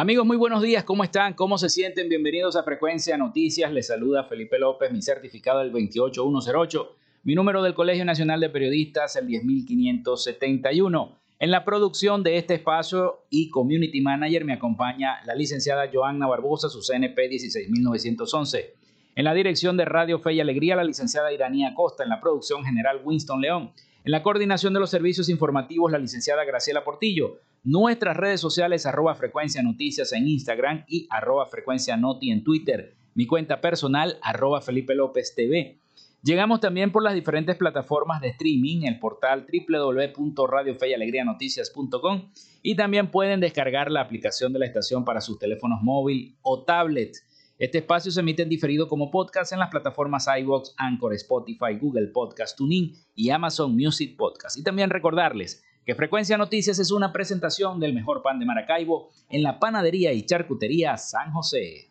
Amigos, muy buenos días, ¿cómo están? ¿Cómo se sienten? Bienvenidos a Frecuencia Noticias. Les saluda Felipe López, mi certificado del 28108, mi número del Colegio Nacional de Periodistas el 10571. En la producción de este espacio y Community Manager me acompaña la licenciada Joanna Barbosa, su CNP 16911. En la dirección de Radio Fe y Alegría, la licenciada Iranía Costa. En la producción general, Winston León. En la coordinación de los servicios informativos, la licenciada Graciela Portillo. Nuestras redes sociales, arroba frecuencia noticias en Instagram y arroba frecuencia noti en Twitter. Mi cuenta personal, arroba Felipe López TV. Llegamos también por las diferentes plataformas de streaming, el portal www.radiofeyalegrianoticias.com y también pueden descargar la aplicación de la estación para sus teléfonos móvil o tablet. Este espacio se emite en diferido como podcast en las plataformas iVoox, Anchor, Spotify, Google Podcast, TuneIn y Amazon Music Podcast. Y también recordarles que Frecuencia Noticias es una presentación del mejor pan de Maracaibo en la panadería y charcutería San José.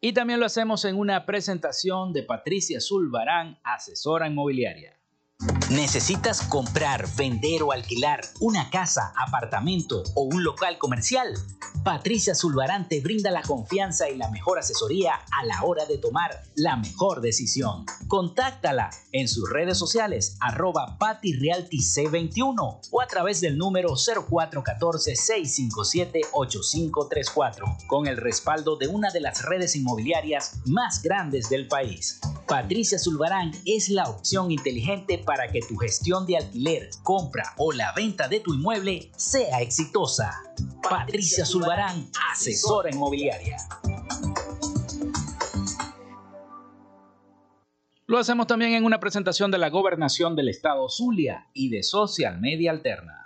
Y también lo hacemos en una presentación de Patricia Zulbarán, asesora inmobiliaria. ¿Necesitas comprar, vender o alquilar una casa, apartamento o un local comercial? Patricia Zulbarán te brinda la confianza y la mejor asesoría a la hora de tomar la mejor decisión. Contáctala en sus redes sociales arroba patirealtyc21 o a través del número 0414-657-8534 con el respaldo de una de las redes inmobiliarias más grandes del país. Patricia Zulbarán es la opción inteligente para que tu gestión de alquiler, compra o la venta de tu inmueble sea exitosa. Patricia Zulbarán, asesora inmobiliaria. Lo hacemos también en una presentación de la Gobernación del Estado Zulia y de Social Media Alterna.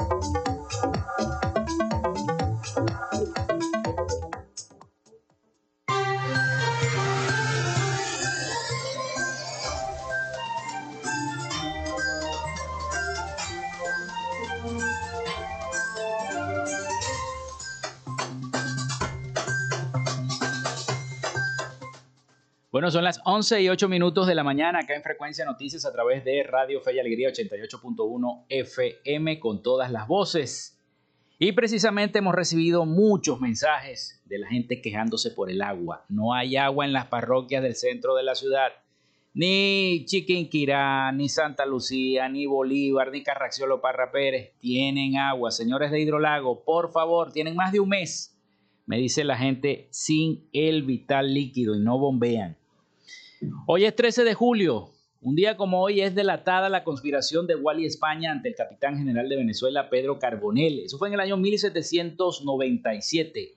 Bueno, son las 11 y 8 minutos de la mañana acá en Frecuencia Noticias a través de Radio Fe y Alegría 88.1 FM con todas las voces. Y precisamente hemos recibido muchos mensajes de la gente quejándose por el agua. No hay agua en las parroquias del centro de la ciudad. Ni Chiquinquirá, ni Santa Lucía, ni Bolívar, ni Carracciolo Parra Pérez tienen agua. Señores de Hidrolago, por favor, tienen más de un mes, me dice la gente, sin el vital líquido y no bombean. Hoy es 13 de julio. Un día como hoy es delatada la conspiración de Wally España ante el capitán general de Venezuela, Pedro Carbonell. Eso fue en el año 1797.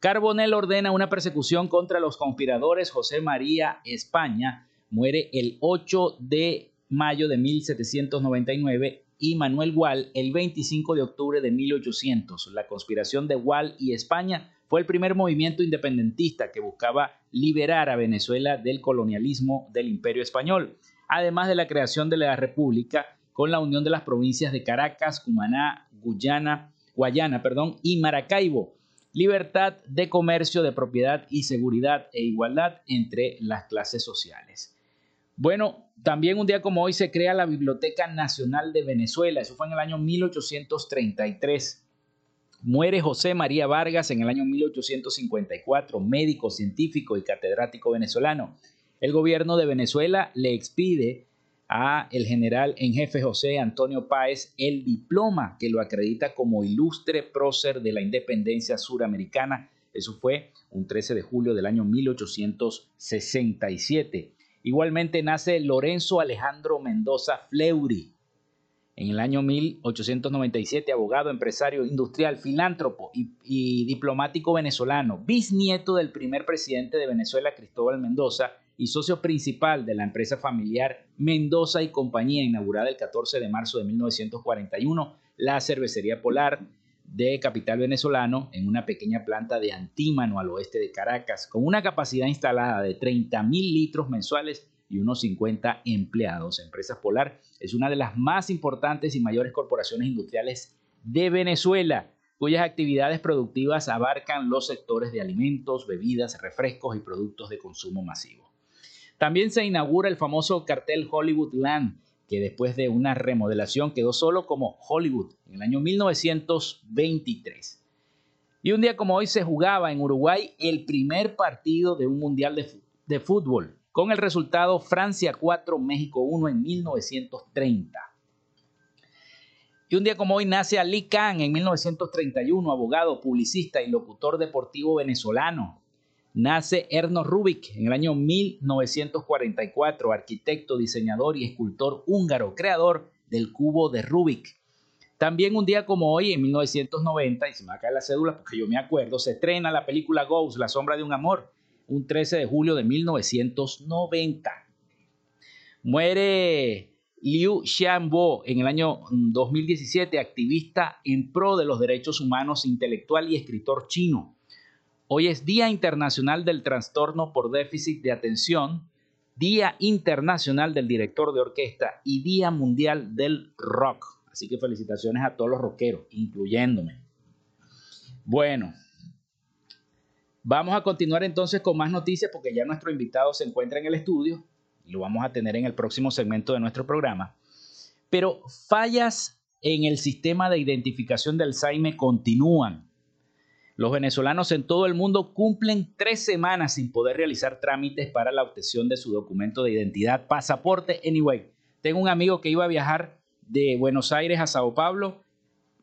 Carbonell ordena una persecución contra los conspiradores. José María España muere el 8 de mayo de 1799 y Manuel Wall el 25 de octubre de 1800. La conspiración de Wall y España fue el primer movimiento independentista que buscaba liberar a Venezuela del colonialismo del imperio español, además de la creación de la república con la unión de las provincias de Caracas, Cumaná, Guyana, Guayana perdón, y Maracaibo, libertad de comercio, de propiedad y seguridad e igualdad entre las clases sociales. Bueno, también un día como hoy se crea la Biblioteca Nacional de Venezuela, eso fue en el año 1833. Muere José María Vargas en el año 1854, médico, científico y catedrático venezolano. El gobierno de Venezuela le expide a el general en jefe José Antonio Páez el diploma que lo acredita como ilustre prócer de la independencia suramericana. Eso fue un 13 de julio del año 1867. Igualmente nace Lorenzo Alejandro Mendoza Fleury. En el año 1897, abogado, empresario, industrial, filántropo y, diplomático venezolano, bisnieto del primer presidente de Venezuela, Cristóbal Mendoza, y socio principal de la empresa familiar Mendoza y Compañía, inaugurada el 14 de marzo de 1941, la cervecería Polar de capital venezolano en una pequeña planta de Antímano al oeste de Caracas, con una capacidad instalada de 30 mil litros mensuales y unos 50 empleados. Empresas Polar es una de las más importantes y mayores corporaciones industriales de Venezuela, cuyas actividades productivas abarcan los sectores de alimentos, bebidas, refrescos y productos de consumo masivo. También se inaugura el famoso cartel Hollywood Land, que después de una remodelación quedó solo como Hollywood en el año 1923. Y un día como hoy se jugaba en Uruguay el primer partido de un mundial de, fútbol, con el resultado Francia 4, México 1 en 1930. Y un día como hoy nace Ali Khan en 1931, abogado, publicista y locutor deportivo venezolano. Nace Erno Rubik en el año 1944, arquitecto, diseñador y escultor húngaro, creador del cubo de Rubik. También un día como hoy, en 1990, y se me va a caer la cédula porque yo me acuerdo, se estrena la película Ghost, La sombra de un amor, un 13 de julio de 1990. Muere Liu Xiaobo en el año 2017, activista en pro de los derechos humanos, intelectual y escritor chino. Hoy es Día Internacional del Trastorno por Déficit de Atención, Día Internacional del Director de Orquesta y Día Mundial del Rock. Así que felicitaciones a todos los rockeros, incluyéndome. Bueno, vamos a continuar entonces con más noticias porque ya nuestro invitado se encuentra en el estudio y lo vamos a tener en el próximo segmento de nuestro programa. Pero fallas en el sistema de identificación del Alzheimer continúan los venezolanos en todo el mundo cumplen tres semanas sin poder realizar trámites para la obtención de su documento de identidad, pasaporte. Anyway, tengo un amigo que iba a viajar de Buenos Aires a Sao Paulo,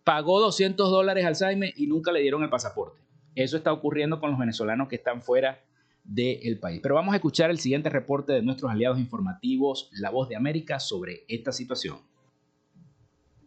pagó 200 dólares al Saime y nunca le dieron el pasaporte. Eso está ocurriendo con los venezolanos que están fuera del país. Pero vamos a escuchar el siguiente reporte de nuestros aliados informativos, La Voz de América, sobre esta situación.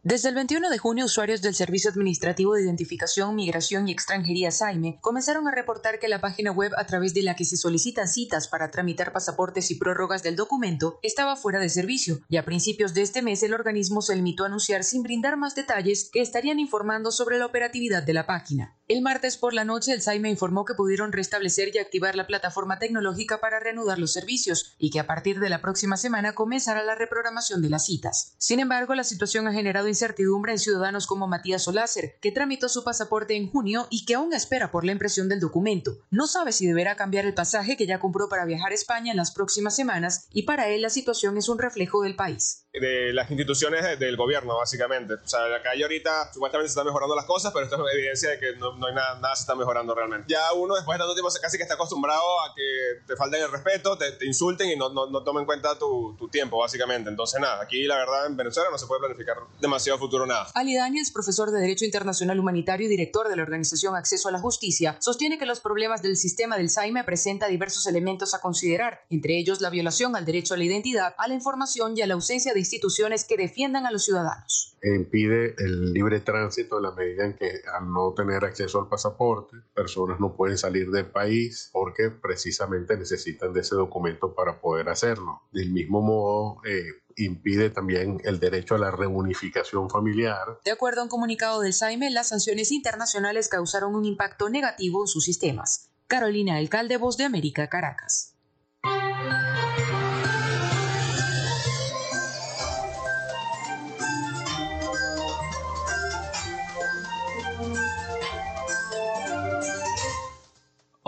Desde el 21 de junio, usuarios del Servicio Administrativo de Identificación, Migración y Extranjería SAIME comenzaron a reportar que la página web a través de la que se solicitan citas para tramitar pasaportes y prórrogas del documento estaba fuera de servicio y a principios de este mes el organismo se limitó a anunciar sin brindar más detalles que estarían informando sobre la operatividad de la página. El martes por la noche el SAIME informó que pudieron restablecer y activar la plataforma tecnológica para reanudar los servicios y que a partir de la próxima semana comenzará la reprogramación de las citas. Sin embargo, la situación ha generado incertidumbre en ciudadanos como Matías Solácer, que tramitó su pasaporte en junio y que aún espera por la impresión del documento. No sabe si deberá cambiar el pasaje que ya compró para viajar a España en las próximas semanas y para él la situación es un reflejo del país de las instituciones del gobierno, básicamente. O sea, acá y ahorita supuestamente se están mejorando las cosas, pero esto es evidencia de que no, hay nada, nada se está mejorando realmente. Ya uno después de tanto tiempo casi que está acostumbrado a que te falten el respeto, te, insulten y no, no, no, tomen en cuenta tu, tu, tiempo, básicamente. Entonces, nada, aquí la verdad en Venezuela no se puede planificar demasiado futuro nada. Ali Daniels, profesor de Derecho Internacional Humanitario y director de la organización Acceso a la Justicia, sostiene que los problemas del sistema del SAIME presenta diversos elementos a considerar, entre ellos la violación al derecho a la identidad, a la información y a la ausencia de instituciones que defiendan a los ciudadanos. Impide el libre tránsito en la medida en que al no tener acceso al pasaporte, personas no pueden salir del país porque precisamente necesitan de ese documento para poder hacerlo. Del mismo modo, eh, impide también el derecho a la reunificación familiar. De acuerdo a un comunicado del SAIME, las sanciones internacionales causaron un impacto negativo en sus sistemas. Carolina Alcalde, Voz de América, Caracas.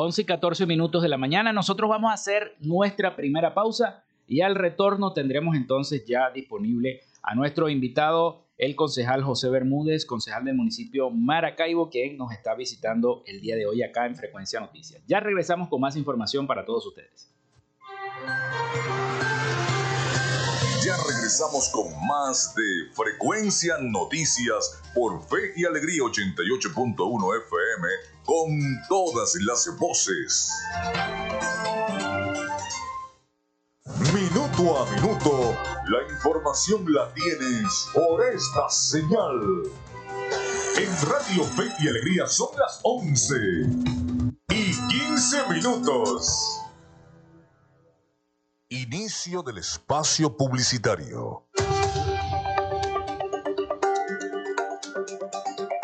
11 y 14 minutos de la mañana. Nosotros vamos a hacer nuestra primera pausa y al retorno tendremos entonces ya disponible a nuestro invitado, el concejal José Bermúdez, concejal del municipio Maracaibo, quien nos está visitando el día de hoy acá en Frecuencia Noticias. Ya regresamos con más información para todos ustedes. Ya regresamos con más de Frecuencia Noticias por Fe y Alegría 88.1 FM con todas las voces. Minuto a minuto, la información la tienes por esta señal. En Radio Fe y Alegría son las 11 y 15 minutos. Inicio del espacio publicitario.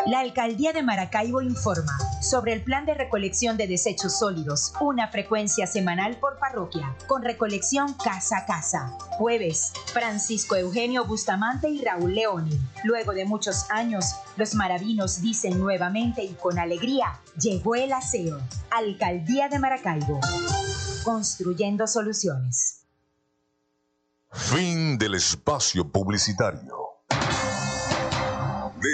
La Alcaldía de Maracaibo informa sobre el plan de recolección de desechos sólidos, una frecuencia semanal por parroquia, con recolección casa a casa. Jueves, Francisco Eugenio Bustamante y Raúl Leoni. Luego de muchos años, los maravinos dicen nuevamente y con alegría, llegó el aseo. Alcaldía de Maracaibo. Construyendo soluciones. Fin del espacio publicitario.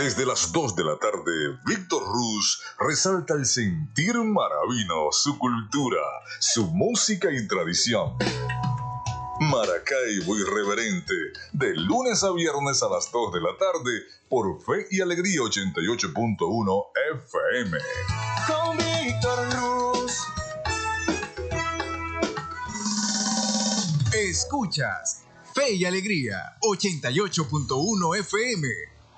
Desde las 2 de la tarde, Víctor Ruz resalta el sentir maravino, su cultura, su música y tradición. Maracaibo Irreverente, de lunes a viernes a las 2 de la tarde, por Fe y Alegría 88.1 FM. Con Víctor Ruz. Escuchas Fe y Alegría 88.1 FM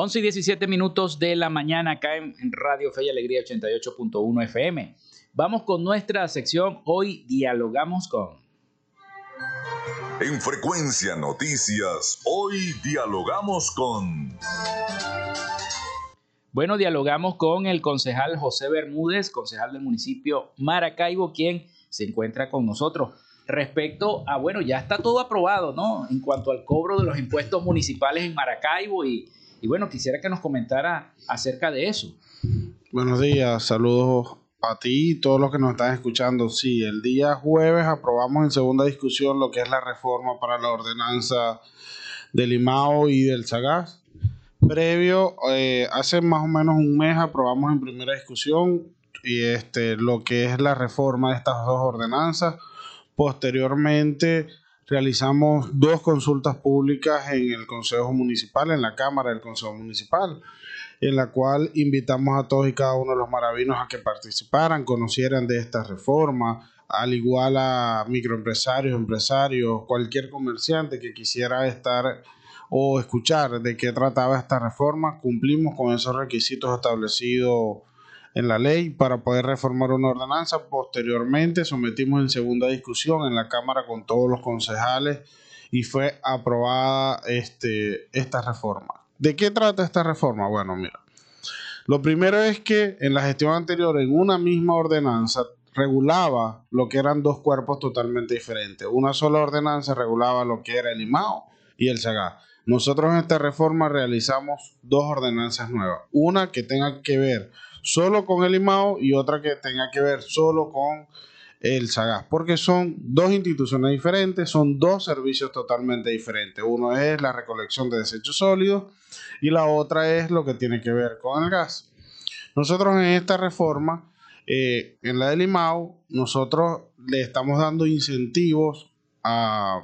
11 y 17 minutos de la mañana acá en, Radio Fe y Alegría 88.1 FM. Vamos con nuestra sección. Hoy dialogamos con. En Frecuencia Noticias, hoy dialogamos con. Bueno, dialogamos con el concejal José Bermúdez, concejal del municipio Maracaibo, quien se encuentra con nosotros. Respecto a, bueno, ya está todo aprobado, ¿no? En cuanto al cobro de los impuestos municipales en Maracaibo y, y bueno, quisiera que nos comentara acerca de eso. Buenos días, saludos a ti y todos los que nos están escuchando. Sí, el día jueves aprobamos en segunda discusión lo que es la reforma para la ordenanza del IMAO y del SAGAS. Previo, eh, hace más o menos un mes aprobamos en primera discusión y este, lo que es la reforma de estas dos ordenanzas. Posteriormente, realizamos dos consultas públicas en el Consejo Municipal, en la Cámara del Consejo Municipal, en la cual invitamos a todos y cada uno de los maravinos a que participaran, conocieran de esta reforma, al igual a microempresarios, empresarios, cualquier comerciante que quisiera estar o escuchar de qué trataba esta reforma, cumplimos con esos requisitos establecidos en la ley para poder reformar una ordenanza. Posteriormente sometimos en segunda discusión en la Cámara con todos los concejales y fue aprobada este, esta reforma. ¿De qué trata esta reforma? Bueno, mira, Lo primero es que en la gestión anterior, en una misma ordenanza, regulaba lo que eran dos cuerpos totalmente diferentes. Una sola ordenanza regulaba lo que era el IMAO y el SAGA. Nosotros en esta reforma realizamos dos ordenanzas nuevas. Una que tenga que ver solo con el IMAO y otra que tenga que ver solo con el SAGAS, porque son dos instituciones diferentes, son dos servicios totalmente diferentes. Uno es la recolección de desechos sólidos y la otra es lo que tiene que ver con el gas. Nosotros en esta reforma, eh, en la del IMAO, nosotros le estamos dando incentivos a,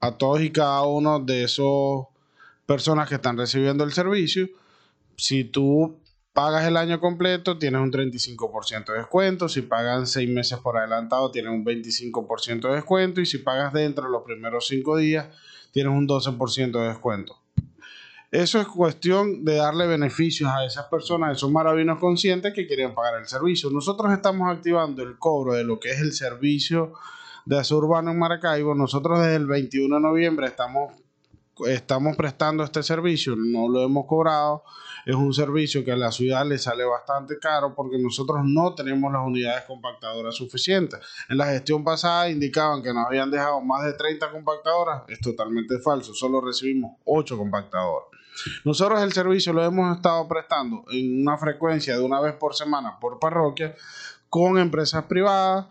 a todos y cada uno de esos personas que están recibiendo el servicio. Si tú pagas el año completo, tienes un 35% de descuento. Si pagan seis meses por adelantado, tienes un 25% de descuento. Y si pagas dentro de los primeros cinco días, tienes un 12% de descuento. Eso es cuestión de darle beneficios a esas personas, esos maravillosos conscientes que quieren pagar el servicio. Nosotros estamos activando el cobro de lo que es el servicio de aseo urbano en Maracaibo. Nosotros desde el 21 de noviembre estamos, estamos prestando este servicio, no lo hemos cobrado es un servicio que a la ciudad le sale bastante caro porque nosotros no tenemos las unidades compactadoras suficientes. En la gestión pasada indicaban que nos habían dejado más de 30 compactadoras. Es totalmente falso, solo recibimos 8 compactadoras. Nosotros el servicio lo hemos estado prestando en una frecuencia de una vez por semana por parroquia con empresas privadas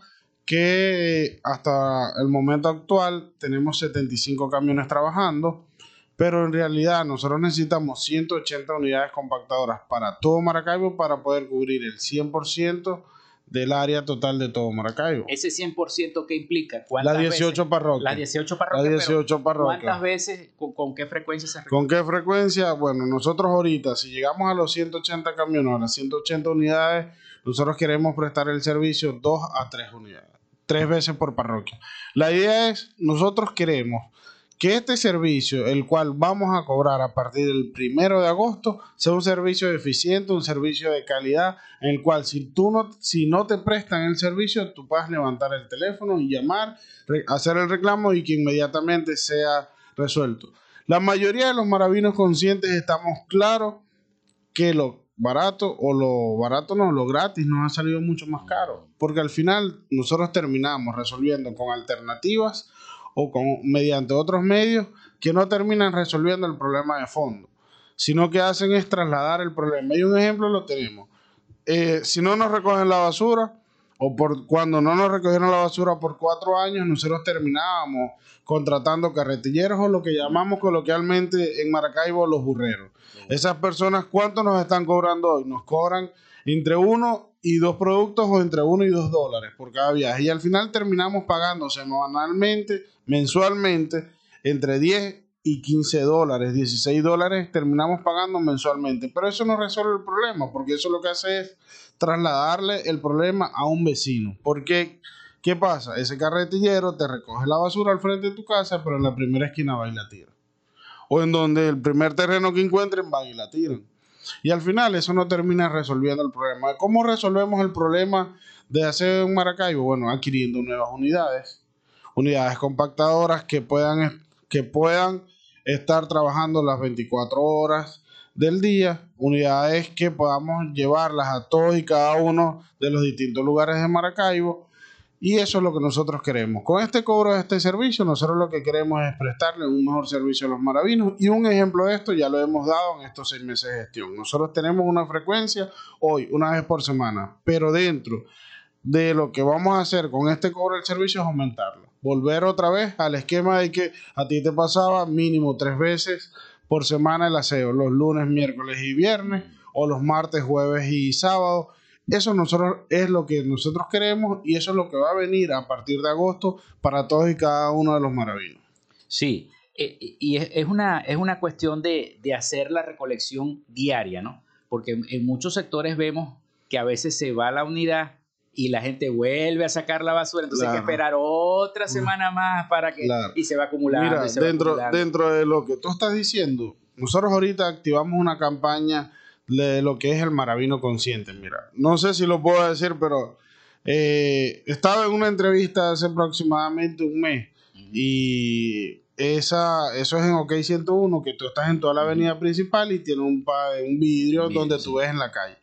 que hasta el momento actual tenemos 75 camiones trabajando pero en realidad nosotros necesitamos 180 unidades compactadoras para todo Maracaibo para poder cubrir el 100% del área total de todo Maracaibo. ¿Ese 100% qué implica? Las 18 parroquias. Las 18 parroquias. Las 18 parroquias. ¿Cuántas veces, con, qué frecuencia se ¿Con qué frecuencia? Bueno, nosotros ahorita, si llegamos a los 180 camiones, a las 180 unidades, nosotros queremos prestar el servicio 2 a 3 unidades. Tres veces por parroquia. La idea es, nosotros queremos que este servicio, el cual vamos a cobrar a partir del primero de agosto, sea un servicio eficiente, un servicio de calidad, en el cual si tú no, si no te prestan el servicio, tú puedas levantar el teléfono y llamar, hacer el reclamo y que inmediatamente sea resuelto. La mayoría de los maravinos conscientes estamos claros que lo barato o lo barato no, lo gratis nos ha salido mucho más caro, porque al final nosotros terminamos resolviendo con alternativas o con, mediante otros medios que no terminan resolviendo el problema de fondo, sino que hacen es trasladar el problema. Y un ejemplo lo tenemos. Eh, si no nos recogen la basura, o por cuando no nos recogieron la basura por cuatro años, nosotros terminábamos contratando carretilleros o lo que llamamos coloquialmente en Maracaibo los burreros. Esas personas, ¿cuánto nos están cobrando hoy? Nos cobran entre uno y dos productos o entre uno y dos dólares por cada viaje. Y al final terminamos pagando semanalmente, mensualmente, entre 10 y 15 dólares, 16 dólares terminamos pagando mensualmente. Pero eso no resuelve el problema, porque eso lo que hace es trasladarle el problema a un vecino. Porque, ¿qué pasa? Ese carretillero te recoge la basura al frente de tu casa, pero en la primera esquina va y la tira. O en donde el primer terreno que encuentren va y la tiran. Y al final eso no termina resolviendo el problema. ¿Cómo resolvemos el problema de hacer un Maracaibo? Bueno, adquiriendo nuevas unidades, unidades compactadoras que puedan, que puedan estar trabajando las 24 horas del día, unidades que podamos llevarlas a todos y cada uno de los distintos lugares de Maracaibo y eso es lo que nosotros queremos. Con este cobro de este servicio, nosotros lo que queremos es prestarle un mejor servicio a los maravinos. Y un ejemplo de esto ya lo hemos dado en estos seis meses de gestión. Nosotros tenemos una frecuencia hoy, una vez por semana, pero dentro de lo que vamos a hacer con este cobro del servicio es aumentarlo. Volver otra vez al esquema de que a ti te pasaba mínimo tres veces por semana el aseo, los lunes, miércoles y viernes, o los martes, jueves y sábados eso nosotros es lo que nosotros queremos y eso es lo que va a venir a partir de agosto para todos y cada uno de los maravillos. Sí, eh, y es una, es una cuestión de, hacer la recolección diaria, ¿no? Porque en muchos sectores vemos que a veces se va la unidad y la gente vuelve a sacar la basura, entonces hay que esperar otra semana más para que y se va acumulando. Mira, dentro, dentro de lo que tú estás diciendo, nosotros ahorita activamos una campaña de lo que es el maravino consciente. Mira, no sé si lo puedo decir, pero eh, estaba en una entrevista hace aproximadamente un mes y esa, eso es en OK 101, que tú estás en toda la avenida principal y tiene un, un vidrio donde tú ves en la calle.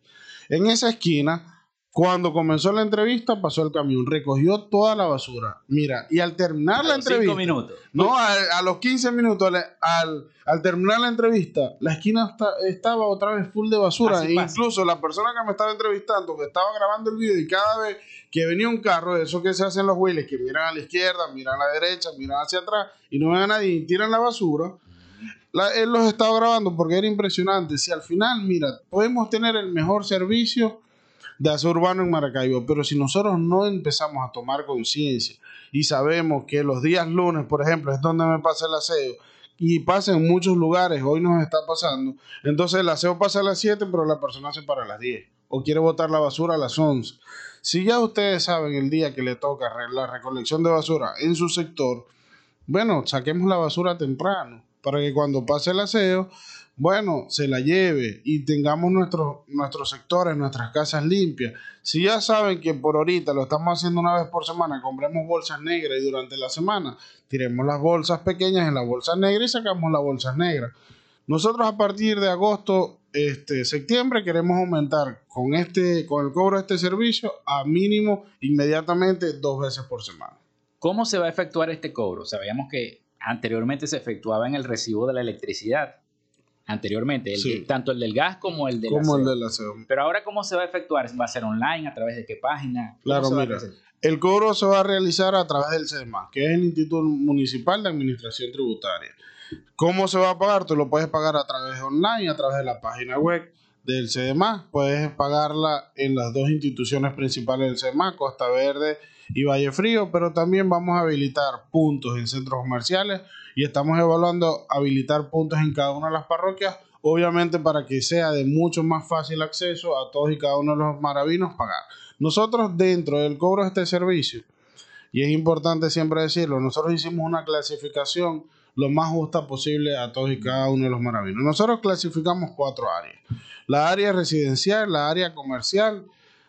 En esa esquina cuando comenzó la entrevista, pasó el camión, recogió toda la basura. Mira, y al terminar la entrevista. minutos. No, a, los 15 minutos, al, al, terminar la entrevista, la esquina estaba otra vez full de basura. E incluso la persona que me estaba entrevistando, que estaba grabando el video, y cada vez que venía un carro, eso que se hacen los wheelers, que miran a la izquierda, miran a la derecha, miran hacia atrás y no ven a nadie y tiran la basura. él los estaba grabando porque era impresionante. Si al final, mira, podemos tener el mejor servicio de aseo urbano en Maracaibo. Pero si nosotros no empezamos a tomar conciencia y sabemos que los días lunes, por ejemplo, es donde me pasa el aseo, y pasa en muchos lugares, hoy nos está pasando, entonces el aseo pasa a las 7, pero la persona se para las 10, o quiere botar la basura a las 11. Si ya ustedes saben el día que le toca la recolección de basura en su sector, bueno, saquemos la basura temprano, para que cuando pase el aseo bueno, se la lleve y tengamos nuestros, nuestros sectores, nuestras casas limpias. Si ya saben que por ahorita lo estamos haciendo una vez por semana, compremos bolsas negras y durante la semana tiremos las bolsas pequeñas en la bolsa negra y sacamos las bolsas negras. Nosotros a partir de agosto, este, septiembre queremos aumentar con este, con el cobro de este servicio a mínimo inmediatamente dos veces por semana. ¿Cómo se va a efectuar este cobro? Sabíamos que anteriormente se efectuaba en el recibo de la electricidad anteriormente, tanto el del gas como el del como aseo. Pero ahora, ¿cómo se va a efectuar? ¿Va a ser online? ¿A través de qué página? Claro, mira. El cobro se va a realizar a través del CEDMA, que es el Instituto Municipal de Administración Tributaria. ¿Cómo se va a pagar? Tú lo puedes pagar a través de online, a través de la página web del CDMA. Puedes pagarla en las dos instituciones principales del CDMA, Costa Verde y Valle Frío, pero también vamos a habilitar puntos en centros comerciales y estamos evaluando habilitar puntos en cada una de las parroquias, obviamente para que sea de mucho más fácil acceso a todos y cada uno de los maravinos pagar. Nosotros dentro del cobro de este servicio, y es importante siempre decirlo, nosotros hicimos una clasificación lo más justa posible a todos y cada uno de los maravinos. Nosotros clasificamos cuatro áreas. La área residencial, la área comercial,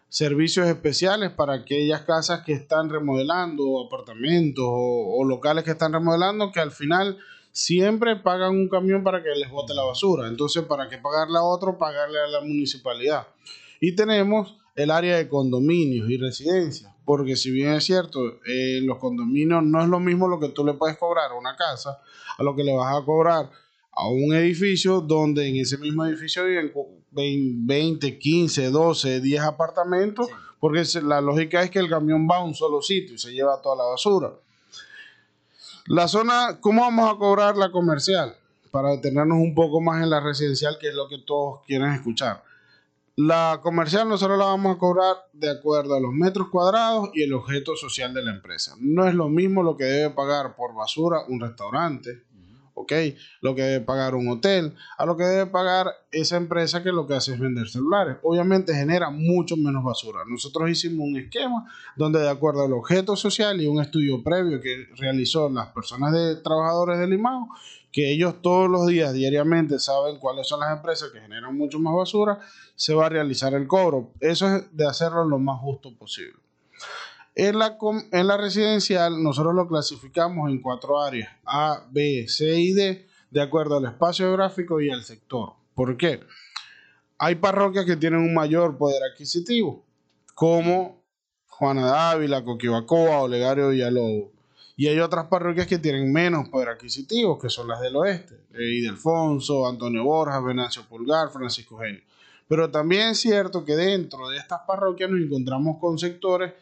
servicios especiales para aquellas casas que están remodelando, apartamentos o, locales que están remodelando, que al final siempre pagan un camión para que les bote la basura. Entonces, ¿para qué pagarle a otro? Pagarle a la municipalidad. Y tenemos el área de condominios y residencias, porque si bien es cierto, en los condominios no es lo mismo lo que tú le puedes cobrar a una casa, a lo que le vas a cobrar a un edificio donde en ese mismo edificio viven 20, 15, 12, 10 apartamentos, porque la lógica es que el camión va a un solo sitio y se lleva toda la basura. La zona, ¿cómo vamos a cobrar la comercial? Para detenernos un poco más en la residencial, que es lo que todos quieren escuchar. La comercial nosotros la vamos a cobrar de acuerdo a los metros cuadrados y el objeto social de la empresa. No es lo mismo lo que debe pagar por basura un restaurante, ¿ok? Lo que debe pagar un hotel, a lo que debe pagar esa empresa que lo que hace es vender celulares. Obviamente genera mucho menos basura. Nosotros hicimos un esquema donde de acuerdo al objeto social y un estudio previo que realizó las personas de trabajadores del IMAO, que ellos todos los días, diariamente, saben cuáles son las empresas que generan mucho más basura, se va a realizar el cobro. Eso es de hacerlo lo más justo posible. En la, en la residencial nosotros lo clasificamos en cuatro áreas, A, B, C y D, de acuerdo al espacio geográfico y al sector. ¿Por qué? Hay parroquias que tienen un mayor poder adquisitivo, como Juana Dávila, Coquibacoa, Olegario Villalobos. Y hay otras parroquias que tienen menos poder adquisitivo, que son las del oeste, Idelfonso, Antonio Borja, Venancio Pulgar, Francisco Genio. Pero también es cierto que dentro de estas parroquias nos encontramos con sectores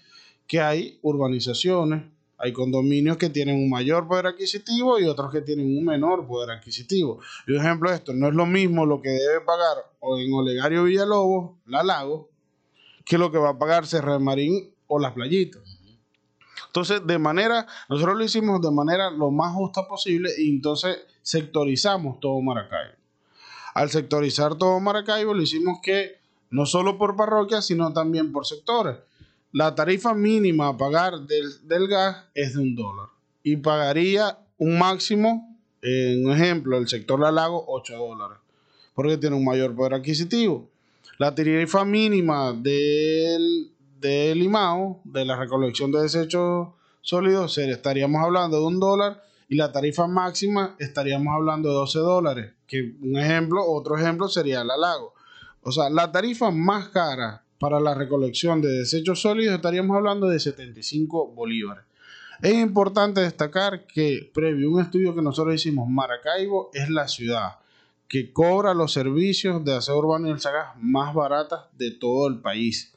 que hay urbanizaciones, hay condominios que tienen un mayor poder adquisitivo y otros que tienen un menor poder adquisitivo. Y un ejemplo de esto, no es lo mismo lo que debe pagar en Olegario Villalobos, La Lago, que lo que va a pagar Serra Marín o Las Playitas. Entonces, de manera, nosotros lo hicimos de manera lo más justa posible y entonces sectorizamos todo Maracaibo. Al sectorizar todo Maracaibo, lo hicimos que no solo por parroquia, sino también por sectores la tarifa mínima a pagar del, gas es de un dólar y pagaría un máximo, en ejemplo, el sector de lago, 8 dólares, porque tiene un mayor poder adquisitivo. La tarifa mínima del, del IMAO, de la recolección de desechos sólidos, estaríamos hablando de un dólar y la tarifa máxima estaríamos hablando de 12 dólares, que un ejemplo, otro ejemplo sería la Lago. O sea, la tarifa más cara para la recolección de desechos sólidos estaríamos hablando de 75 bolívares. Es importante destacar que previo a un estudio que nosotros hicimos, Maracaibo es la ciudad que cobra los servicios de aseo urbano y el Sagaz más baratas de todo el país.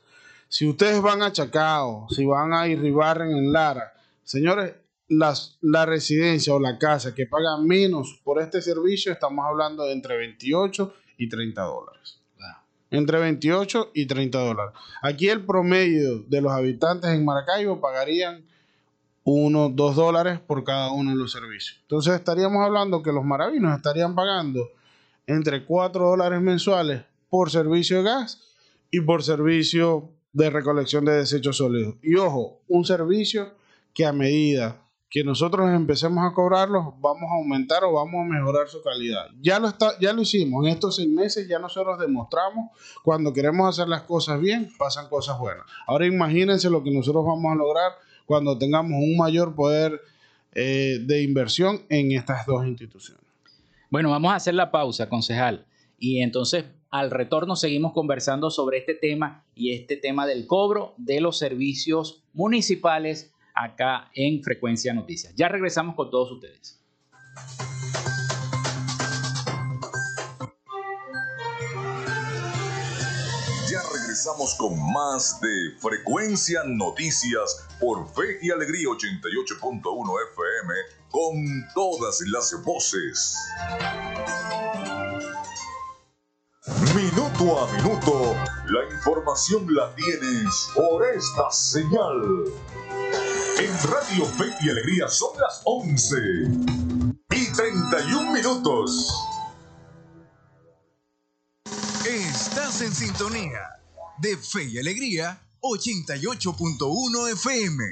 Si ustedes van a Chacao, si van a Irribarren en Lara, señores, las, la residencia o la casa que paga menos por este servicio, estamos hablando de entre 28 y 30 dólares. Entre 28 y 30 dólares. Aquí el promedio de los habitantes en Maracaibo pagarían 1, 2 dólares por cada uno de los servicios. Entonces estaríamos hablando que los maravinos estarían pagando entre 4 dólares mensuales por servicio de gas y por servicio de recolección de desechos sólidos. Y ojo, un servicio que a medida que nosotros empecemos a cobrarlos, vamos a aumentar o vamos a mejorar su calidad. Ya lo, está, ya lo hicimos, en estos seis meses ya nosotros demostramos, cuando queremos hacer las cosas bien, pasan cosas buenas. Ahora imagínense lo que nosotros vamos a lograr cuando tengamos un mayor poder eh, de inversión en estas dos instituciones. Bueno, vamos a hacer la pausa, concejal. Y entonces al retorno seguimos conversando sobre este tema y este tema del cobro de los servicios municipales acá en Frecuencia Noticias. Ya regresamos con todos ustedes. Ya regresamos con más de Frecuencia Noticias por Fe y Alegría 88.1 FM con todas las voces. Minuto a minuto, la información la tienes por esta señal. En Radio Fe y Alegría son las 11 y 31 minutos. Estás en sintonía de Fe y Alegría 88.1 FM.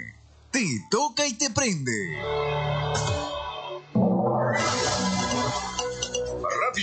Te toca y te prende.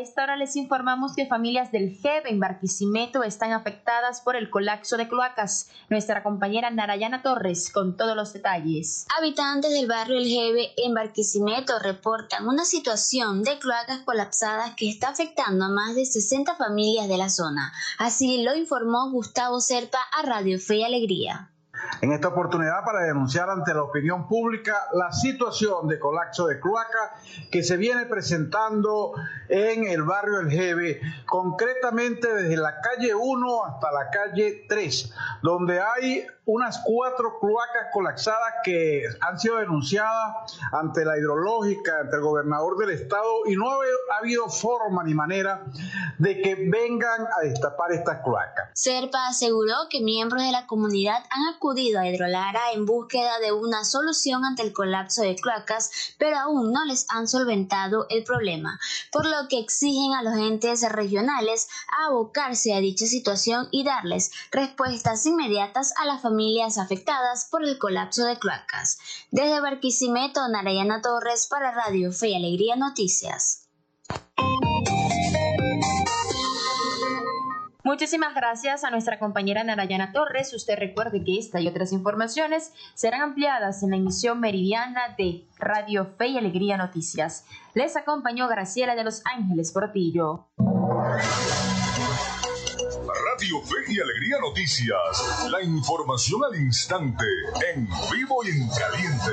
Esta hora les informamos que familias del GEB en Barquisimeto están afectadas por el colapso de cloacas. Nuestra compañera Narayana Torres con todos los detalles. Habitantes del barrio El Jebe en Barquisimeto reportan una situación de cloacas colapsadas que está afectando a más de 60 familias de la zona. Así lo informó Gustavo Serpa a Radio Fe y Alegría en esta oportunidad para denunciar ante la opinión pública la situación de colapso de cloaca que se viene presentando en el barrio El Jeve, concretamente desde la calle 1 hasta la calle 3, donde hay unas cuatro cloacas colapsadas que han sido denunciadas ante la hidrológica, ante el gobernador del estado y no ha habido forma ni manera de que vengan a destapar estas cloacas. Serpa aseguró que miembros de la comunidad han acudido a Hidrolara en búsqueda de una solución ante el colapso de cloacas, pero aún no les han solventado el problema, por lo que exigen a los entes regionales abocarse a dicha situación y darles respuestas inmediatas a la familia familias afectadas por el colapso de cloacas. Desde Barquisimeto, Narayana Torres para Radio Fe y Alegría Noticias. Muchísimas gracias a nuestra compañera Narayana Torres. Usted recuerde que esta y otras informaciones serán ampliadas en la emisión meridiana de Radio Fe y Alegría Noticias. Les acompañó Graciela de Los Ángeles Portillo. Radio Fe y Alegría Noticias. La información al instante, en vivo y en caliente.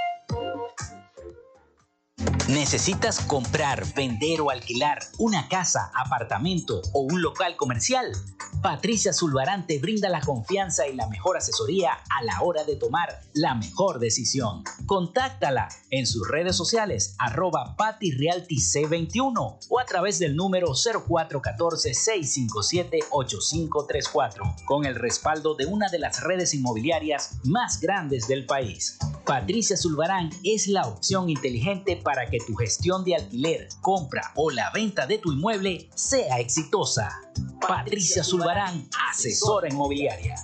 ¿Necesitas comprar, vender o alquilar una casa, apartamento o un local comercial? Patricia Zulbarán te brinda la confianza y la mejor asesoría a la hora de tomar la mejor decisión. Contáctala en sus redes sociales arroba patirealtyc21 o a través del número 0414-657-8534 con el respaldo de una de las redes inmobiliarias más grandes del país. Patricia Zulbarán es la opción inteligente para que tu gestión de alquiler, compra o la venta de tu inmueble sea exitosa. Patricia Zulbarán, asesora inmobiliaria.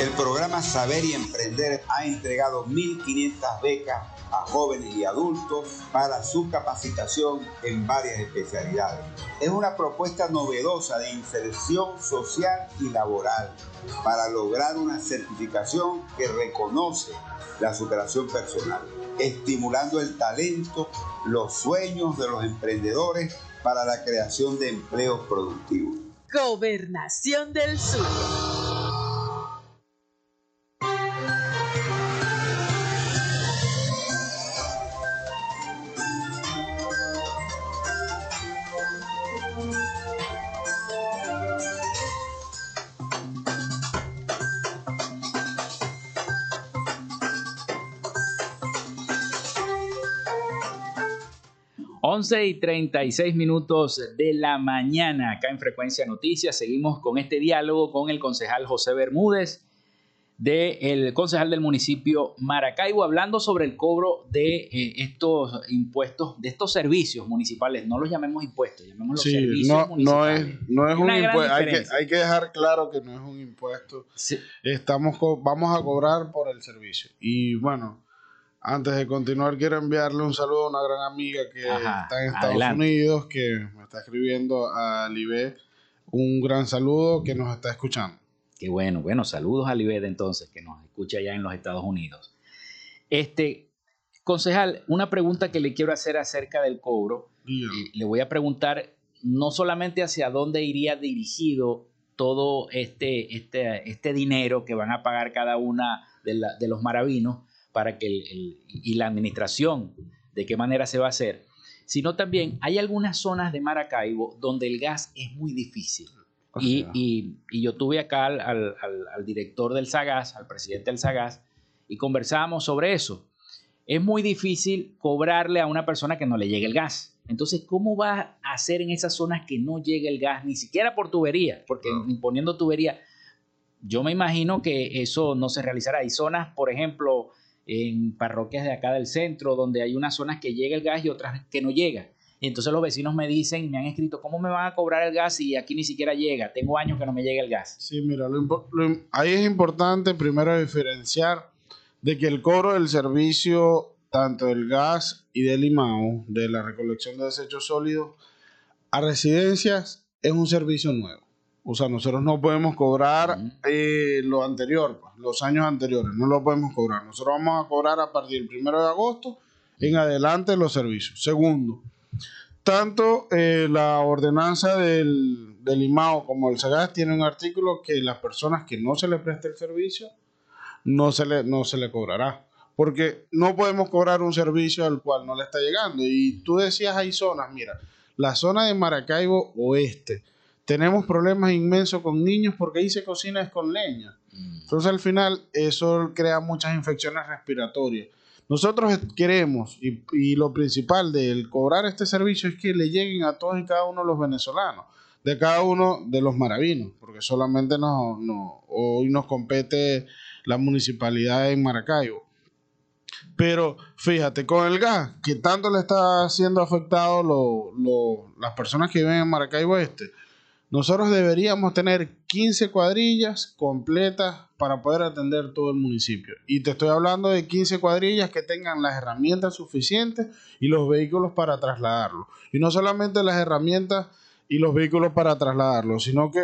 El programa Saber y Emprender ha entregado 1.500 becas a jóvenes y adultos para su capacitación en varias especialidades. Es una propuesta novedosa de inserción social y laboral para lograr una certificación que reconoce la superación personal, estimulando el talento, los sueños de los emprendedores para la creación de empleos productivos. Gobernación del Sur. 11 y 36 minutos de la mañana, acá en Frecuencia Noticias. Seguimos con este diálogo con el concejal José Bermúdez, del concejal del municipio Maracaibo, hablando sobre el cobro de eh, estos impuestos, de estos servicios municipales. No los llamemos impuestos, llamémoslos servicios no, municipales. No es, un impuesto. Hay que, hay que, dejar claro que no es un impuesto. Estamos vamos a cobrar por el servicio. Y bueno antes de continuar, quiero enviarle un saludo a una gran amiga que está en Estados Unidos, que me está escribiendo a Libé. Un gran saludo que nos está escuchando. Qué bueno, bueno, saludos a Libé entonces, que nos escucha allá en los Estados Unidos. Este, concejal, una pregunta que le quiero hacer acerca del cobro. Eh, le voy a preguntar no solamente hacia dónde iría dirigido todo este, este, este dinero que van a pagar cada una de, de los maravinos, para que el, y la administración de qué manera se va a hacer, sino también hay algunas zonas de Maracaibo donde el gas es muy difícil. Y, y, yo tuve acá al, al, al, director del SAGAS, al presidente del SAGAS, y conversábamos sobre eso. Es muy difícil cobrarle a una persona que no le llegue el gas. Entonces, ¿cómo va a hacer en esas zonas que no llegue el gas, ni siquiera por tubería? Porque imponiendo tubería, yo me imagino que eso no se realizará. Hay zonas, por ejemplo, en parroquias de acá del centro, donde hay unas zonas que llega el gas y otras que no llega. Y entonces los vecinos me dicen, me han escrito, ¿cómo me van a cobrar el gas si aquí ni siquiera llega? Tengo años que no me llega el gas. Sí, mira, ahí es importante primero diferenciar de que el cobro del servicio, tanto del gas y del IMAO, de la recolección de desechos sólidos, a residencias es un servicio nuevo. O sea, nosotros no podemos cobrar eh, lo anterior, pues, los años anteriores, no lo podemos cobrar. Nosotros vamos a cobrar a partir del 1 de agosto en adelante los servicios. Segundo, tanto eh, la ordenanza del, del IMAO como el SAGAS tiene un artículo que las personas que no se les preste el servicio no se le, no se le cobrará. Porque no podemos cobrar un servicio al cual no le está llegando. Y tú decías, hay zonas, mira, la zona de Maracaibo Oeste, tenemos problemas inmensos con niños porque ahí se cocina es con leña. Mm. Entonces al final eso crea muchas infecciones respiratorias. Nosotros queremos, y, y lo principal del cobrar este servicio es que le lleguen a todos y cada uno de los venezolanos, de cada uno de los maravinos, porque solamente nos, no, hoy nos compete la municipalidad en Maracaibo. Pero fíjate, con el gas, que tanto le está siendo afectado lo, lo- las personas que viven en Maracaibo Este, nosotros deberíamos tener 15 cuadrillas completas para poder atender todo el municipio. Y te estoy hablando de 15 cuadrillas que tengan las herramientas suficientes y los vehículos para trasladarlo. Y no solamente las herramientas y los vehículos para trasladarlo, sino que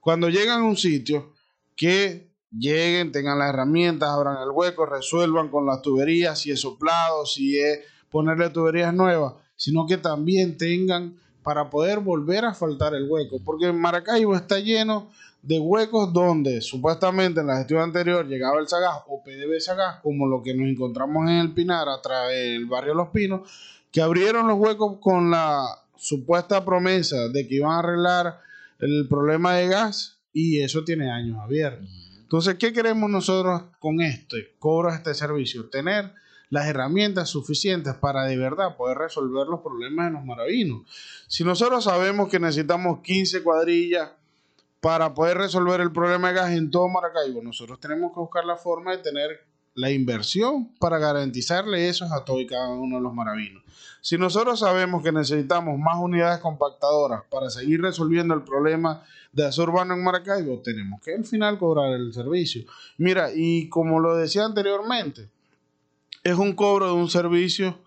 cuando llegan a un sitio, que lleguen, tengan las herramientas, abran el hueco, resuelvan con las tuberías, si es soplado, si es ponerle tuberías nuevas, sino que también tengan para poder volver a faltar el hueco, porque Maracaibo está lleno de huecos donde supuestamente en la gestión anterior llegaba el Sagaz o PDB Sagaz, como lo que nos encontramos en el Pinar a través del barrio Los Pinos, que abrieron los huecos con la supuesta promesa de que iban a arreglar el problema de gas y eso tiene años abiertos. Entonces, ¿qué queremos nosotros con este cobro este servicio? Tener las herramientas suficientes para de verdad poder resolver los problemas de los maravinos. Si nosotros sabemos que necesitamos 15 cuadrillas para poder resolver el problema de gas en todo Maracaibo, nosotros tenemos que buscar la forma de tener la inversión para garantizarle eso a todos y cada uno de los maravinos. Si nosotros sabemos que necesitamos más unidades compactadoras para seguir resolviendo el problema de aseo urbano en Maracaibo, tenemos que al final cobrar el servicio. Mira, y como lo decía anteriormente, es un cobro de un servicio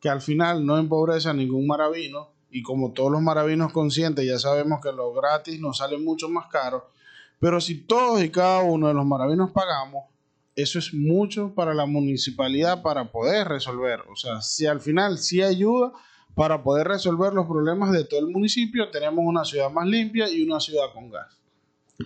que al final no empobrece a ningún maravino y como todos los maravinos conscientes ya sabemos que lo gratis nos sale mucho más caro, pero si todos y cada uno de los maravinos pagamos, eso es mucho para la municipalidad para poder resolver. O sea, si al final sí ayuda para poder resolver los problemas de todo el municipio, tenemos una ciudad más limpia y una ciudad con gas.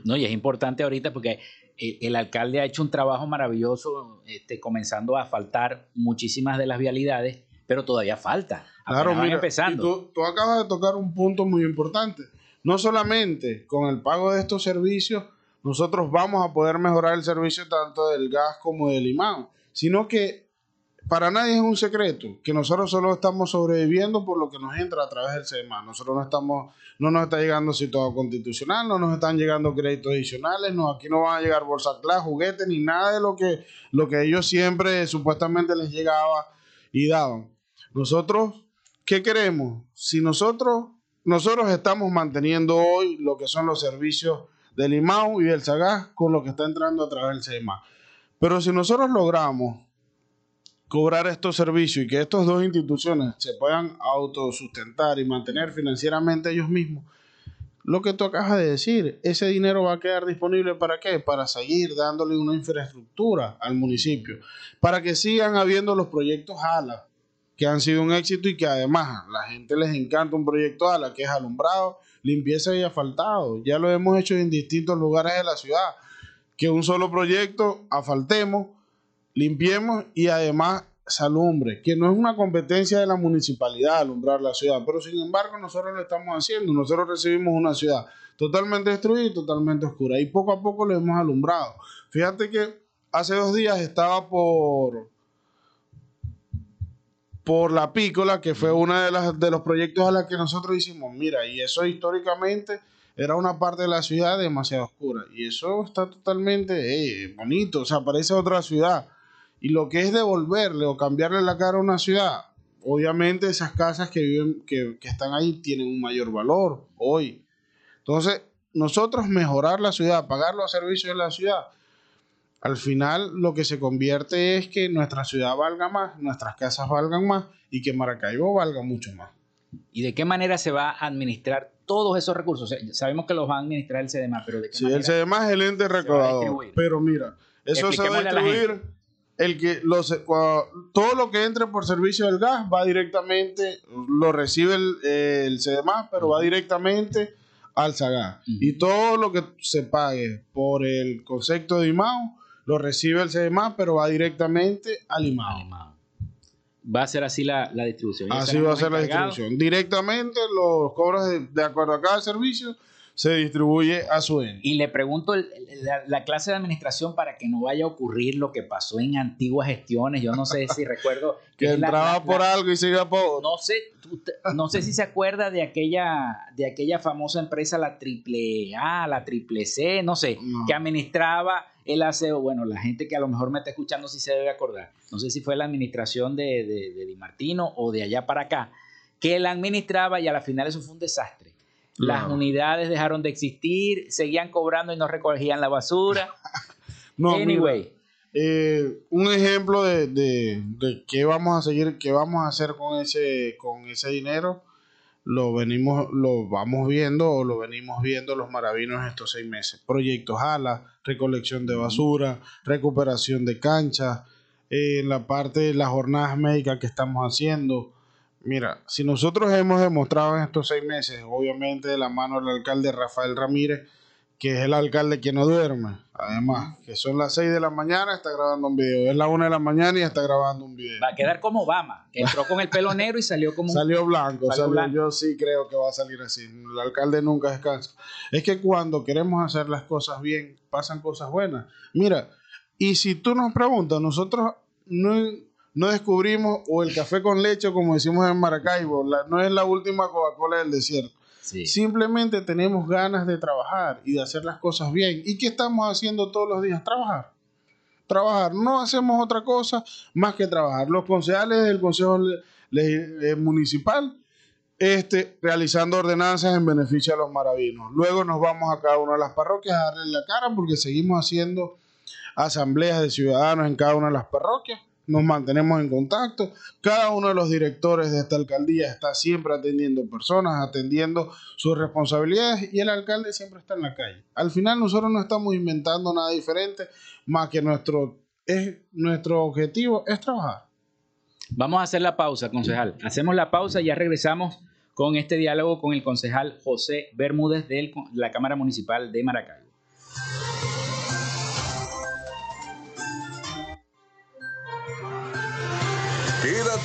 No, y es importante ahorita porque el, el alcalde ha hecho un trabajo maravilloso, este, comenzando a asfaltar muchísimas de las vialidades, pero todavía falta. Claro, mira, empezando. y tú, tú acabas de tocar un punto muy importante. No solamente con el pago de estos servicios, nosotros vamos a poder mejorar el servicio tanto del gas como del imán, sino que para nadie es un secreto que nosotros solo estamos sobreviviendo por lo que nos entra a través del CEMA. Nosotros no estamos, no nos está llegando situado constitucional, no nos están llegando créditos adicionales, no, aquí no van a llegar bolsa class, juguetes, ni nada de lo que, lo que ellos siempre supuestamente les llegaba y daban. Nosotros, ¿qué queremos? Si nosotros, nosotros estamos manteniendo hoy lo que son los servicios del IMAU y del SAGAS con lo que está entrando a través del CEMA. Pero si nosotros logramos cobrar estos servicios y que estas dos instituciones se puedan autosustentar y mantener financieramente ellos mismos, lo que tú acabas de decir, ese dinero va a quedar disponible para qué? Para seguir dándole una infraestructura al municipio, para que sigan habiendo los proyectos ALA, que han sido un éxito y que además a la gente les encanta un proyecto ALA, que es alumbrado, limpieza y asfaltado. Ya lo hemos hecho en distintos lugares de la ciudad, que un solo proyecto, asfaltemos, limpiemos y además salumbre, que no es una competencia de la municipalidad alumbrar la ciudad, pero sin embargo nosotros lo estamos haciendo, nosotros recibimos una ciudad totalmente destruida y totalmente oscura y poco a poco lo hemos alumbrado. Fíjate que hace dos días estaba por por la pícola, que fue uno de, las, de los proyectos a los que nosotros hicimos. Mira, y eso históricamente era una parte de la ciudad demasiado oscura. Y eso está totalmente eh, bonito, o sea, parece otra ciudad. Y lo que es devolverle o cambiarle la cara a una ciudad, obviamente esas casas que, viven, que, que están ahí tienen un mayor valor hoy. Entonces, nosotros mejorar la ciudad, pagar los servicios de la ciudad, al final lo que se convierte es que nuestra ciudad valga más, nuestras casas valgan más y que Maracaibo valga mucho más. ¿Y de qué manera se va a administrar todos esos recursos? O sea, sabemos que los va a administrar el CDMA, pero ¿de qué Sí, manera? el CDMA es el ente recaudador. Pero mira, eso se va a distribuir. El que los, todo lo que entre por servicio del gas va directamente, lo recibe el, el CDMA, pero va directamente al SAGA. Y todo lo que se pague por el concepto de IMAO, lo recibe el CDMA, pero va directamente al IMAO. Va a ser así la, la distribución. Así va a ser la distribución. Directamente los cobros de, de acuerdo a cada servicio se distribuye a su ente. Y le pregunto el- la, la clase de administración para que no vaya a ocurrir lo que pasó en antiguas gestiones. Yo no sé si recuerdo Que entraba la- por algo y se iba por. No sé, no sé si se acuerda de aquella, de aquella famosa empresa, la triple A, la triple C, no sé, que administraba el aseo. Bueno, la gente que a lo mejor me está escuchando sí se debe acordar. No sé si fue la administración de, de, de Di Martino o de allá para acá, que la administraba y a la final eso fue un desastre. Las unidades dejaron de existir, seguían cobrando y no recogían la basura. No, anyway. mira, eh, un ejemplo de, de, de qué vamos a seguir, qué vamos a hacer con ese, con ese dinero, lo venimos, lo vamos viendo o lo venimos viendo los maravinos estos seis meses. Proyectos ALA, recolección de basura, recuperación de canchas, eh, en la parte de las jornadas médicas que estamos haciendo. Mira, si nosotros hemos demostrado en estos seis meses, obviamente de la mano del alcalde Rafael Ramírez, que es el alcalde que no duerme. Además, que son las 6 de la mañana, está grabando un video. Es la 1 de la mañana y está grabando un video. Va a quedar como Obama, que entró con el pelo negro y salió como Salió blanco, salió- blanco. yo sí creo que va a salir así. El alcalde nunca descansa. Es que cuando queremos hacer las cosas bien, pasan cosas buenas. Mira, y si tú nos preguntas, nosotros no, no descubrimos, o el café con leche, como decimos en Maracaibo, la- no es la última Coca-Cola del desierto. Simplemente tenemos ganas de trabajar y de hacer las cosas bien. ¿Y qué estamos haciendo todos los días? Trabajar. Trabajar. No hacemos otra cosa más que trabajar. Los concejales del Consejo eh, Municipal este, realizando ordenanzas en beneficio de los maravinos. Luego nos vamos a cada una de las parroquias a darle la cara porque seguimos haciendo asambleas de ciudadanos en cada una de las parroquias. Nos mantenemos en contacto. Cada uno de los directores de esta alcaldía está siempre atendiendo personas, atendiendo sus responsabilidades y el alcalde siempre está en la calle. Al final nosotros no estamos inventando nada diferente, más que nuestro, es, nuestro objetivo es trabajar. Vamos a hacer la pausa, concejal. Hacemos la pausa y ya regresamos con este diálogo con el concejal José Bermúdez de la Cámara Municipal de Maracaibo.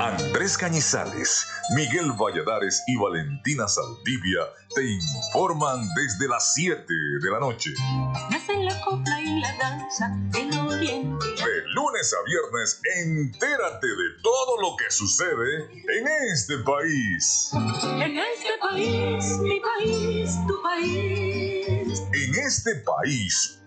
Andrés Cañizales, Miguel Valladares y Valentina Saldivia te informan desde las 7 de la noche. Nacen la copla y la danza en oriente. De lunes a viernes, entérate de todo lo que sucede en este país. En este país, mi país, tu país. En este país,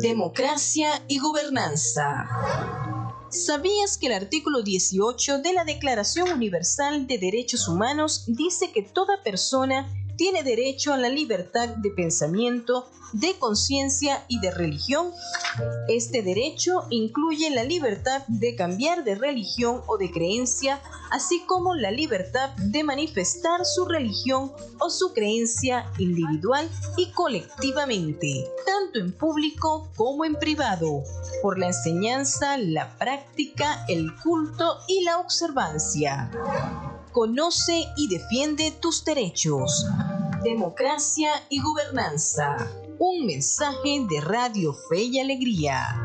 Democracia y gobernanza. ¿Sabías que el artículo 18 de la Declaración Universal de Derechos Humanos dice que toda persona tiene derecho a la libertad de pensamiento, de conciencia y de religión? Este derecho incluye la libertad de cambiar de religión o de creencia, así como la libertad de manifestar su religión o su creencia individual y colectivamente, tanto en público como en privado, por la enseñanza, la práctica, el culto y la observancia. Conoce y defiende tus derechos. Democracia y gobernanza. Un mensaje de Radio Fe y Alegría.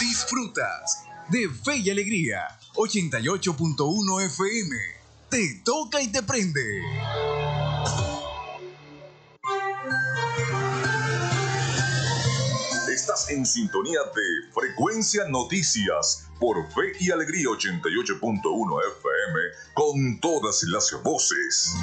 Disfrutas de Fe y Alegría 88.1 FM. Te toca y te prende. Estás en sintonía de Frecuencia Noticias por Fe y Alegría 88.1 FM con todas las voces.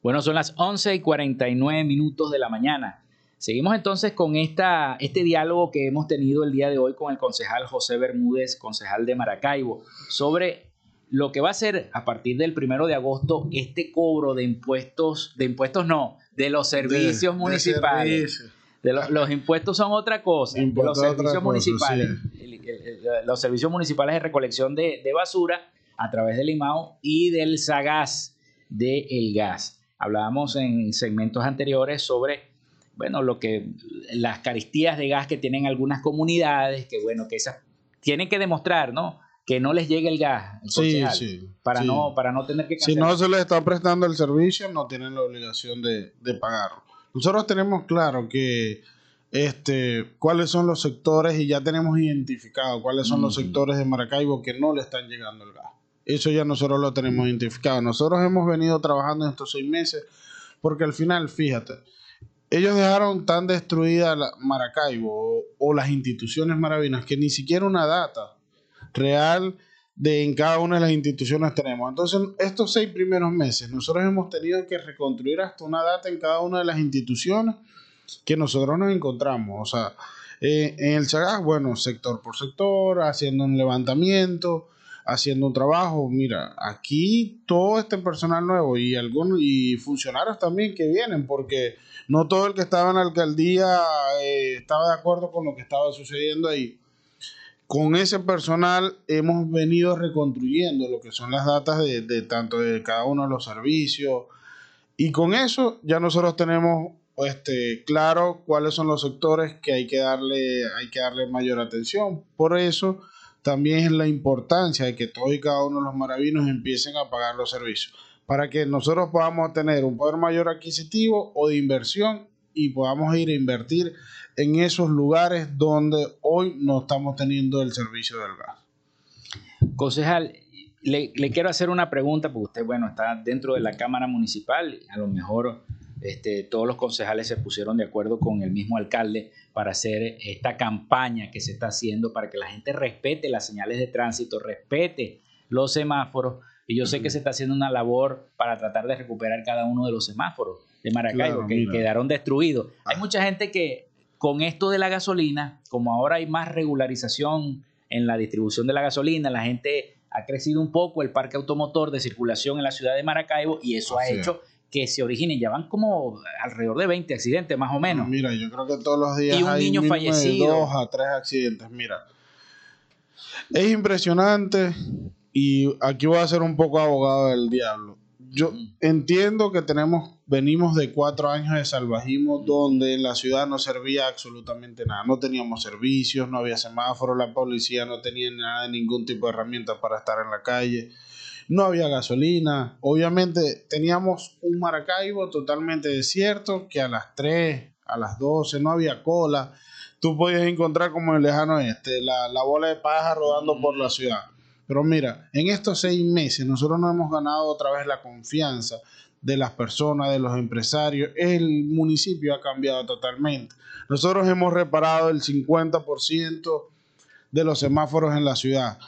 Bueno, son las 11 y 49 minutos de la mañana. Seguimos entonces con esta, este diálogo que hemos tenido el día de hoy con el concejal José Bermúdez, concejal de Maracaibo, sobre lo que va a ser a partir del primero de agosto este cobro de impuestos, de impuestos no, de los servicios De- de municipales. servicios. De lo- los impuestos son otra cosa. de los servicios cosa, municipales. sí. El- el- el- los servicios municipales de recolección de, basura a través del IMAO y del SAGAS de el gas. Hablábamos en segmentos anteriores sobre bueno, lo que las caristías de gas que tienen algunas comunidades, que bueno, que esas tienen que demostrar, ¿no? Que no les llegue el gas, el Sí, sí, para sí. no para no tener que Si cancelar. no se les está prestando el servicio, no tienen la obligación de, de pagarlo. Nosotros tenemos claro que este, cuáles son los sectores y ya tenemos identificado cuáles son los sectores de Maracaibo que no le están llegando el gas. Eso ya nosotros lo tenemos identificado. Nosotros hemos venido trabajando en estos seis meses porque al final, fíjate, ellos dejaron tan destruida la Maracaibo o, las instituciones maravinas que ni siquiera una data real de en cada una de las instituciones tenemos. Entonces, estos seis primeros meses, nosotros hemos tenido que reconstruir hasta una data en cada una de las instituciones que nosotros nos encontramos. O sea, eh, en el Chagas, bueno, sector por sector, haciendo un levantamiento, haciendo un trabajo. Mira, aquí todo este personal nuevo y algunos y funcionarios también que vienen, porque no todo el que estaba en la alcaldía eh, estaba de acuerdo con lo que estaba sucediendo ahí. Con ese personal hemos venido reconstruyendo lo que son las datas de, de tanto de cada uno de los servicios. Y con eso ya nosotros tenemos este claro cuáles son los sectores que hay que darle hay que darle mayor atención. Por eso también es la importancia de que todos y cada uno de los maravinos empiecen a pagar los servicios para que nosotros podamos tener un poder mayor adquisitivo o de inversión y podamos ir a invertir en esos lugares donde hoy no estamos teniendo el servicio del gas. Concejal, le, le quiero hacer una pregunta, porque usted, bueno, está dentro de la Cámara Municipal, a lo mejor este, todos los concejales se pusieron de acuerdo con el mismo alcalde para hacer esta campaña que se está haciendo para que la gente respete las señales de tránsito, respete los semáforos, y yo sé que se está haciendo una labor para tratar de recuperar cada uno de los semáforos de Maracaibo, Claro, que mira. quedaron destruidos. Hay mucha gente que con esto de la gasolina, como ahora hay más regularización en la distribución de la gasolina, la gente ha crecido un poco el parque automotor de circulación en la ciudad de Maracaibo y eso ha hecho que se originen, ya van como alrededor de 20 accidentes más o menos. Mira, yo creo que todos los días Y un hay niño mínimo de fallecido. dos a tres accidentes. Mira, es impresionante y aquí voy a ser un poco abogado del diablo. Yo entiendo que tenemos, venimos de cuatro años de salvajismo donde en la ciudad no servía absolutamente nada. No teníamos servicios, no había semáforos, la policía no tenía nada, ningún tipo de herramienta para estar en la calle. No había gasolina. Obviamente teníamos un Maracaibo totalmente desierto que a las 3, a las 12 no había cola. Tú podías encontrar como en el lejano este, la, la bola de paja rodando por la ciudad. Pero mira, en estos seis meses nosotros nos hemos ganado otra vez la confianza de las personas, de los empresarios. El municipio ha cambiado totalmente. Nosotros hemos reparado el 50% de los semáforos en la ciudad.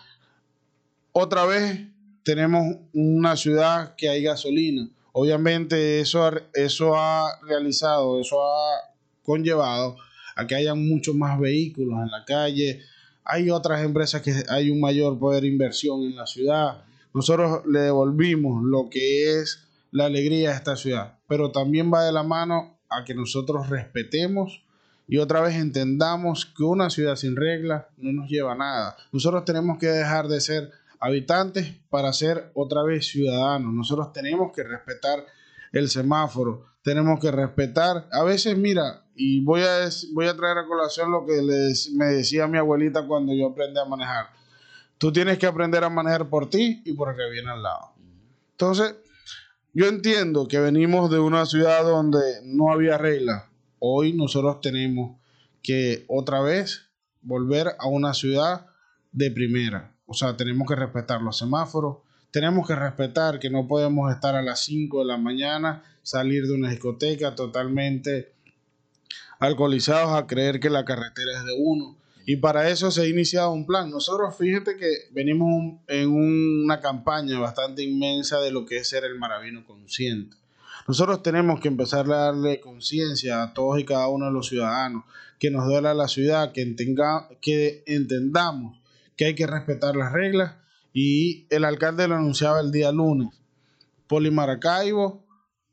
Otra vez tenemos una ciudad que hay gasolina. Obviamente eso ha, eso ha realizado, eso ha conllevado a que hayan muchos más vehículos en la calle. Hay otras empresas que hay un mayor poder de inversión en la ciudad. Nosotros le devolvimos lo que es la alegría a esta ciudad, pero también va de la mano a que nosotros respetemos y otra vez entendamos que una ciudad sin reglas no nos lleva a nada. Nosotros tenemos que dejar de ser habitantes para ser otra vez ciudadanos. Nosotros tenemos que respetar el semáforo, tenemos que respetar. A veces, mira, y voy a, voy a traer a colación lo que me decía mi abuelita cuando yo aprendí a manejar. Tú tienes que aprender a manejar por ti y por el que viene al lado. Entonces, yo entiendo que venimos de una ciudad donde no había reglas. Hoy nosotros tenemos que otra vez volver a una ciudad de primera. O sea, tenemos que respetar los semáforos, tenemos que respetar que no podemos estar a las 5 de la mañana, salir de una discoteca totalmente alcoholizados a creer que la carretera es de uno. Y para eso se ha iniciado un plan. Nosotros, fíjate que venimos en una campaña bastante inmensa de lo que es ser el maravino consciente. Nosotros tenemos que empezar a darle conciencia a todos y cada uno de los ciudadanos que nos duela la ciudad, que, que entendamos que hay que respetar las reglas y el alcalde lo anunciaba el día lunes. Polimaracaibo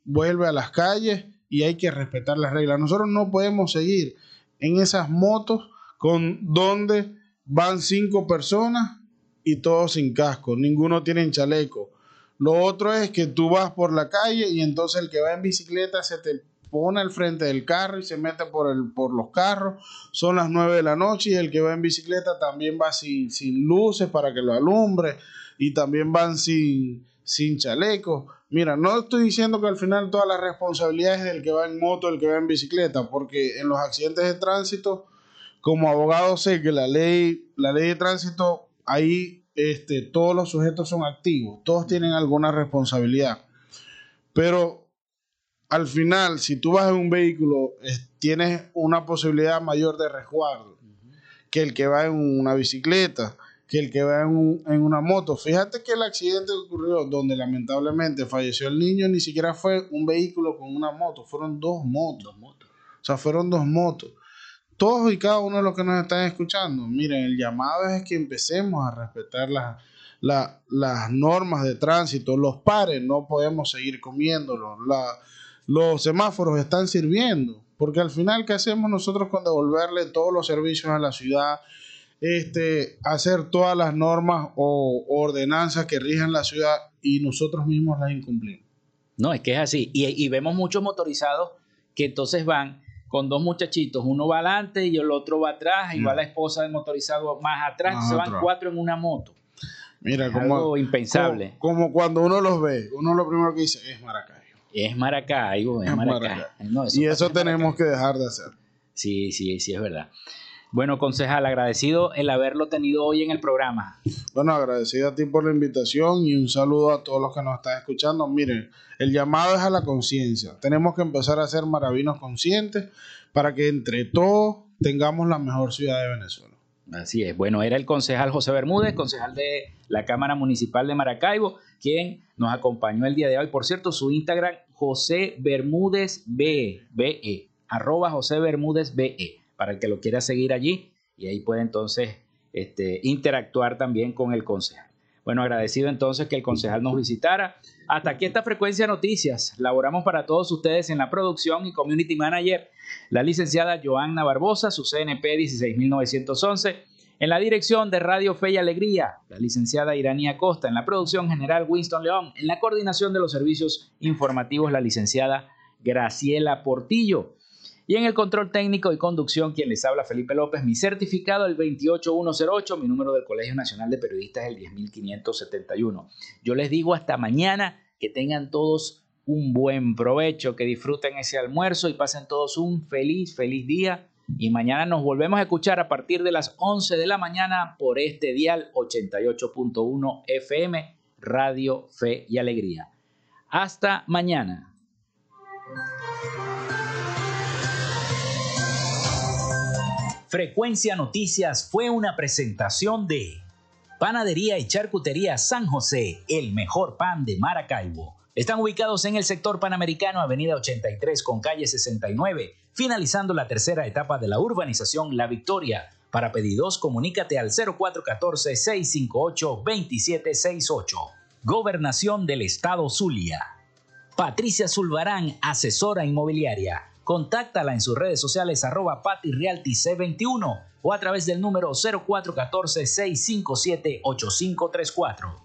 vuelve a las calles y hay que respetar las reglas. Nosotros no podemos seguir en esas motos con donde van cinco personas y todos sin casco, ninguno tiene chaleco. Lo otro es que tú vas por la calle y entonces el que va en bicicleta se te pone al frente del carro y se mete por, el, por los carros. Son las 9 de la noche y el que va en bicicleta también va sin, sin luces para que lo alumbre y también van sin, sin chaleco. Mira, no estoy diciendo que al final todas las responsabilidades del que va en moto, el que va en bicicleta, porque en los accidentes de tránsito, como abogado sé que la ley, la ley de tránsito, ahí este, todos los sujetos son activos, todos tienen alguna responsabilidad. Pero al final, si tú vas en un vehículo, tienes una posibilidad mayor de resguardo que el que va en una bicicleta, que el que va en, una moto. Fíjate que el accidente que ocurrió donde lamentablemente falleció el niño ni siquiera fue un vehículo con una moto, fueron dos motos. motos. O sea, fueron dos motos. Todos y cada uno de los que nos están escuchando, miren, el llamado es que empecemos a respetar las, las normas de tránsito. Los pares no podemos seguir comiéndolos. La, los semáforos están sirviendo. Porque al final, ¿qué hacemos nosotros con devolverle todos los servicios a la ciudad? Este, hacer todas las normas o ordenanzas que rigen la ciudad y nosotros mismos las incumplimos. No, es que es así. Y, vemos muchos motorizados que entonces van con dos muchachitos, uno va adelante y el otro va atrás, y va la esposa del motorizado más atrás, se van cuatro en una moto. Mira, como impensable. Como, cuando uno los ve, uno lo primero que dice es Maracay. Es Maracaibo, es, Maracaibo. y eso tenemos que dejar de hacer. Sí, sí, sí, es verdad. Bueno, concejal, agradecido el haberlo tenido hoy en el programa. Bueno, agradecido a ti por la invitación y un saludo a todos los que nos están escuchando. Miren, el llamado es a la conciencia. Tenemos que empezar a ser maravinos conscientes para que entre todos tengamos la mejor ciudad de Venezuela. Así es. Bueno, era el concejal José Bermúdez, concejal de la Cámara Municipal de Maracaibo, quien nos acompañó el día de hoy. Por cierto, su Instagram, José Bermúdez BE, arroba José Bermúdez BE, para el que lo quiera seguir allí y ahí puede entonces este, interactuar también con el concejal. Bueno, agradecido entonces que el concejal nos visitara. Hasta aquí esta frecuencia noticias. Laboramos para todos ustedes en la producción y community manager, la licenciada Joanna Barbosa, su CNP 16911. En la dirección de Radio Fe y Alegría, la licenciada Iranía Costa. En la producción general, Winston León. En la coordinación de los servicios informativos, la licenciada Graciela Portillo. Y en el control técnico y conducción, quien les habla Felipe López, mi certificado el 28108, mi número del Colegio Nacional de Periodistas el 10571. Yo les digo hasta mañana que tengan todos un buen provecho, que disfruten ese almuerzo y pasen todos un feliz, feliz día. Y mañana nos volvemos a escuchar a partir de las 11 de la mañana por este dial 88.1 FM, Radio Fe y Alegría. Hasta mañana. Frecuencia Noticias fue una presentación de Panadería y Charcutería San José, el mejor pan de Maracaibo. Están ubicados en el sector panamericano, Avenida 83 con calle 69, finalizando la tercera etapa de la urbanización La Victoria. Para pedidos, comunícate al 0414-658-2768. Gobernación del Estado Zulia. Patricia Zulbarán, asesora inmobiliaria Contáctala en sus redes sociales arroba patirealtyc21 o a través del número 0414-657-8534.